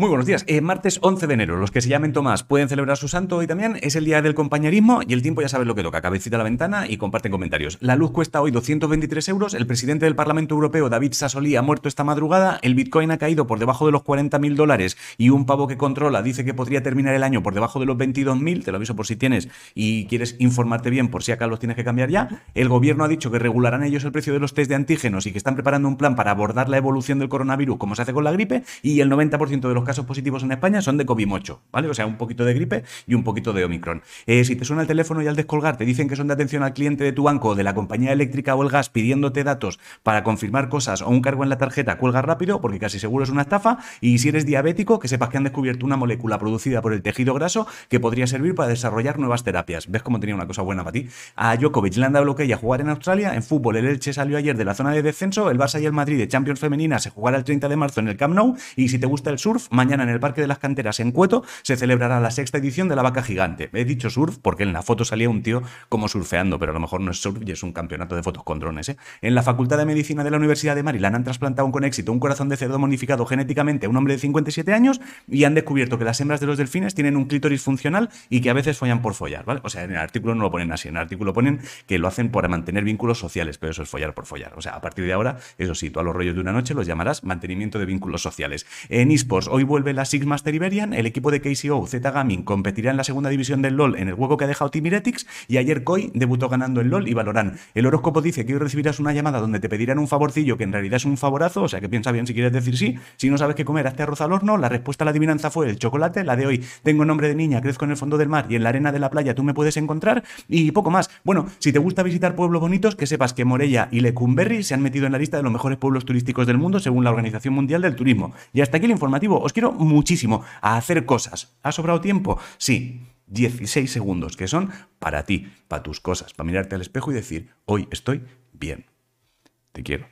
Muy buenos días. Eh, martes 11 de enero. Los que se llamen Tomás pueden celebrar su santo hoy también. Es el día del compañerismo y el tiempo ya sabes lo que toca. Cabecita a la ventana y comparten comentarios. La luz cuesta hoy 223 euros. El presidente del Parlamento Europeo, David Sassoli, ha muerto esta madrugada. El Bitcoin ha caído por debajo de los 40.000 dólares y un pavo que controla dice que podría terminar el año por debajo de los 22.000. Te lo aviso por si tienes y quieres informarte bien por si acá los tienes que cambiar ya. El gobierno ha dicho que regularán ellos el precio de los test de antígenos y que están preparando un plan para abordar la evolución del coronavirus como se hace con la gripe y el 90% de los casos positivos en España son de COVID-8, ¿vale? O sea, un poquito de gripe y un poquito de Omicron. Eh, si te suena el teléfono y al descolgar te dicen que son de atención al cliente de tu banco, de la compañía eléctrica o el gas, pidiéndote datos para confirmar cosas o un cargo en la tarjeta, cuelga rápido porque casi seguro es una estafa. Y si eres diabético, que sepas que han descubierto una molécula producida por el tejido graso que podría servir para desarrollar nuevas terapias. ¿Ves cómo tenía una cosa buena para ti? A Djokovic le han dado a jugar en Australia. En fútbol, el Elche salió ayer de la zona de descenso. El Barça y el Madrid de Champions Femenina se jugará el 30 de marzo en el Camp Nou. Y si te gusta el surf, mañana en el Parque de las Canteras en Cueto se celebrará la sexta edición de la Vaca Gigante. He dicho surf porque en la foto salía un tío como surfeando, pero a lo mejor no es surf y es un campeonato de fotos con drones. ¿eh? En la Facultad de Medicina de la Universidad de Maryland han trasplantado con éxito un corazón de cerdo modificado genéticamente a un hombre de 57 años y han descubierto que las hembras de los delfines tienen un clítoris funcional y que a veces follan por follar, ¿vale? O sea, en el artículo no lo ponen así, en el artículo ponen que lo hacen para mantener vínculos sociales, pero eso es follar por follar. O sea, a partir de ahora, eso sí, tú a los rollos de una noche los llamarás mantenimiento de vínculos sociales. En esports, hoy vuelve la Six Master Iberian, el equipo de KCO Z Gaming competirá en la segunda división del LOL en el juego que ha dejado Timiretics y ayer Koi debutó ganando el LOL y Valorán. El horóscopo dice que hoy recibirás una llamada donde te pedirán un favorcillo que en realidad es un favorazo, o sea que piensa bien si quieres decir sí. Si no sabes qué comer, hazte arroz al horno. La respuesta a la adivinanza fue el chocolate. La de hoy, tengo nombre de niña, crezco en el fondo del mar y en la arena de la playa tú me puedes encontrar y poco más. Bueno, si te gusta visitar pueblos bonitos, que sepas que Morella y Lecumberri se han metido en la lista de los mejores pueblos turísticos del mundo según la Organización Mundial del Turismo. Y hasta aquí el informativo. Os quiero muchísimo a hacer cosas. ¿Ha sobrado tiempo? Sí, 16 segundos que son para ti, para tus cosas, para mirarte al espejo y decir, hoy estoy bien. Te quiero.